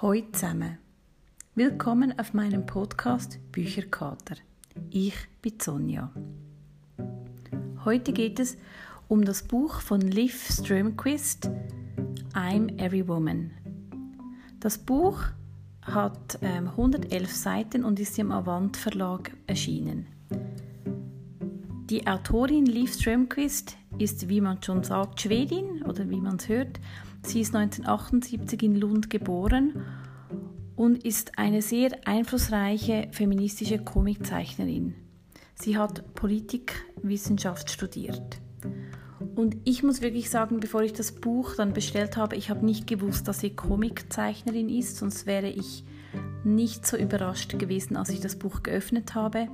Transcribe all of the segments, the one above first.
Hallo zusammen. Willkommen auf meinem Podcast Bücherkater. Ich bin Sonja. Heute geht es um das Buch von Liv Strömquist I'm Every Woman. Das Buch hat ähm, 111 Seiten und ist im Avant Verlag erschienen. Die Autorin Liv Strömquist ist, wie man schon sagt, Schwedin oder wie man es hört. Sie ist 1978 in Lund geboren und ist eine sehr einflussreiche feministische Comiczeichnerin. Sie hat Politikwissenschaft studiert. Und ich muss wirklich sagen, bevor ich das Buch dann bestellt habe, ich habe nicht gewusst, dass sie Comiczeichnerin ist, sonst wäre ich nicht so überrascht gewesen, als ich das Buch geöffnet habe.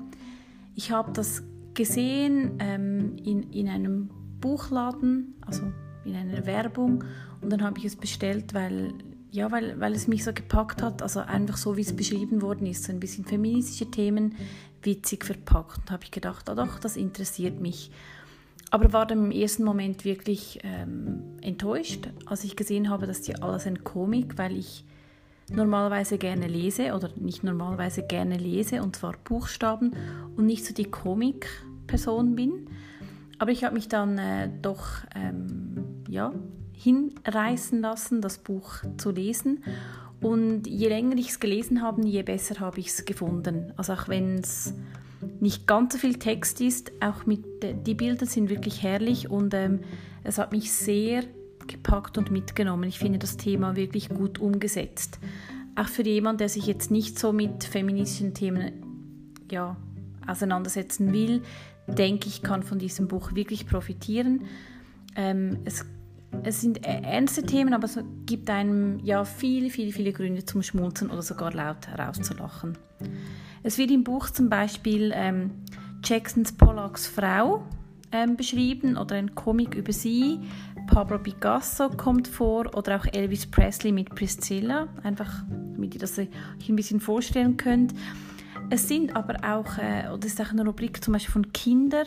Ich habe das gesehen ähm, in, in einem Buchladen, also in einer Werbung und dann habe ich es bestellt, weil, ja, weil, weil es mich so gepackt hat, also einfach so, wie es beschrieben worden ist, so ein bisschen feministische Themen, witzig verpackt und habe ich gedacht, ah doch, das interessiert mich. Aber war dann im ersten Moment wirklich ähm, enttäuscht, als ich gesehen habe, dass die alles ein Komik, weil ich normalerweise gerne lese oder nicht normalerweise gerne lese und zwar Buchstaben und nicht so die Komik-Person bin. Aber ich habe mich dann äh, doch ähm, ja, hinreißen lassen, das Buch zu lesen. Und je länger ich es gelesen habe, je besser habe ich es gefunden. Also auch wenn es nicht ganz so viel Text ist, auch mit, die Bilder sind wirklich herrlich und ähm, es hat mich sehr gepackt und mitgenommen. Ich finde das Thema wirklich gut umgesetzt. Auch für jemanden, der sich jetzt nicht so mit feministischen Themen ja, auseinandersetzen will, denke ich, kann von diesem Buch wirklich profitieren. Ähm, es, es sind ernste Themen, aber es gibt einem ja viele, viele, viele Gründe zum Schmunzeln oder sogar laut herauszulachen. Es wird im Buch zum Beispiel ähm, Jacksons Pollocks Frau ähm, beschrieben oder ein Comic über sie. Pablo Picasso kommt vor oder auch Elvis Presley mit Priscilla, einfach damit ihr das euch ein bisschen vorstellen könnt. Es sind aber auch, äh, oder ist auch eine Rubrik zum Beispiel von Kindern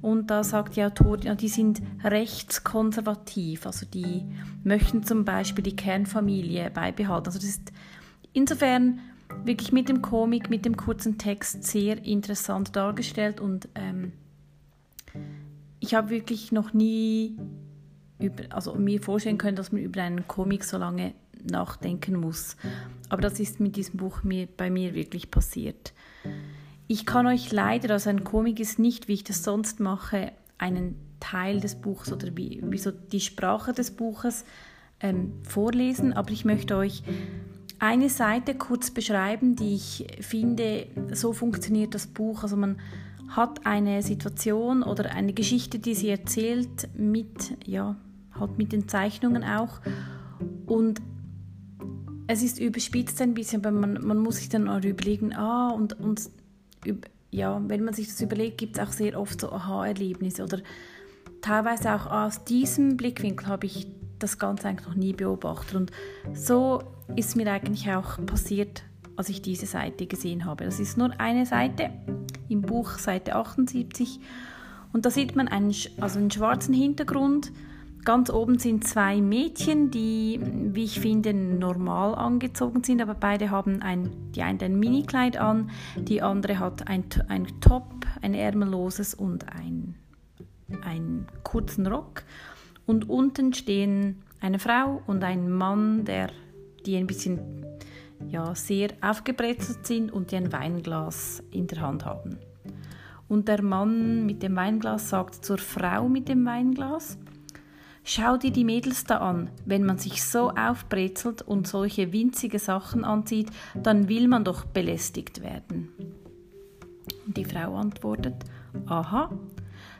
und da sagt die Autorin, ja, die sind rechtskonservativ, also die möchten zum Beispiel die Kernfamilie beibehalten. Also das ist insofern wirklich mit dem Komik, mit dem kurzen Text sehr interessant dargestellt und ähm, ich habe wirklich noch nie über, also mir vorstellen können, dass man über einen Komik so lange nachdenken muss. Aber das ist mit diesem Buch mir, bei mir wirklich passiert. Ich kann euch leider, also ein Komik ist nicht, wie ich das sonst mache, einen Teil des Buches oder wie, wie so die Sprache des Buches ähm, vorlesen, aber ich möchte euch eine Seite kurz beschreiben, die ich finde, so funktioniert das Buch. Also man hat eine Situation oder eine Geschichte, die sie erzählt mit, ja, halt mit den Zeichnungen auch. Und es ist überspitzt ein bisschen, aber man, man muss sich dann auch überlegen, ah, und, und ja, wenn man sich das überlegt, gibt es auch sehr oft so Aha-Erlebnisse oder teilweise auch aus diesem Blickwinkel habe ich das Ganze eigentlich noch nie beobachtet. Und so ist mir eigentlich auch passiert, als ich diese Seite gesehen habe. Das ist nur eine Seite im Buch, Seite 78. Und da sieht man einen, also einen schwarzen Hintergrund Ganz oben sind zwei Mädchen, die, wie ich finde, normal angezogen sind, aber beide haben ein, die eine ein Minikleid an, die andere hat ein, ein Top, ein ärmelloses und ein, einen kurzen Rock. Und unten stehen eine Frau und ein Mann, der, die ein bisschen ja, sehr aufgebrezelt sind und die ein Weinglas in der Hand haben. Und der Mann mit dem Weinglas sagt zur Frau mit dem Weinglas, Schau dir die Mädels da an. Wenn man sich so aufbrezelt und solche winzige Sachen anzieht, dann will man doch belästigt werden. Und die Frau antwortet, aha,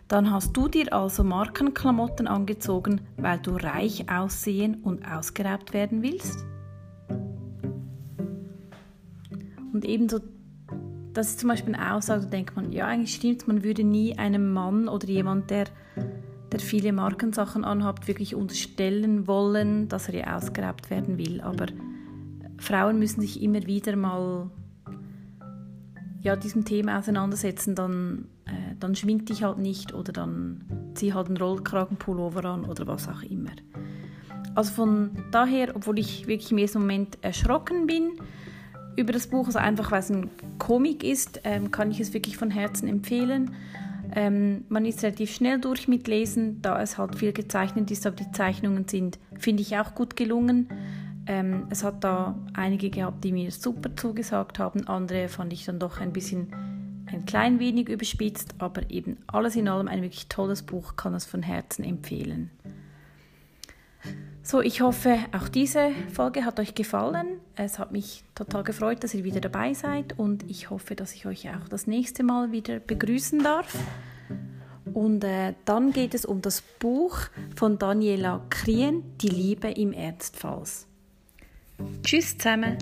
dann hast du dir also Markenklamotten angezogen, weil du reich aussehen und ausgeraubt werden willst? Und ebenso, das ist zum Beispiel eine Aussage, da denkt man, ja, eigentlich stimmt man würde nie einem Mann oder jemand, der der viele Markensachen anhabt, wirklich unterstellen wollen, dass er ja ausgeraubt werden will. Aber Frauen müssen sich immer wieder mal ja, diesem Thema auseinandersetzen, dann, äh, dann schminkt dich halt nicht oder dann zieh halt einen Rollkragenpullover an oder was auch immer. Also von daher, obwohl ich wirklich im ersten Moment erschrocken bin über das Buch, also einfach weil es ein Comic ist, ähm, kann ich es wirklich von Herzen empfehlen. Ähm, man ist relativ schnell durch mit Lesen, da es halt viel gezeichnet ist, aber die Zeichnungen sind, finde ich, auch gut gelungen. Ähm, es hat da einige gehabt, die mir super zugesagt haben, andere fand ich dann doch ein bisschen ein klein wenig überspitzt, aber eben alles in allem ein wirklich tolles Buch, kann es von Herzen empfehlen. So, ich hoffe, auch diese Folge hat euch gefallen. Es hat mich total gefreut, dass ihr wieder dabei seid und ich hoffe, dass ich euch auch das nächste Mal wieder begrüßen darf. Und äh, dann geht es um das Buch von Daniela Krien, Die Liebe im Ernstfalls. Tschüss zusammen.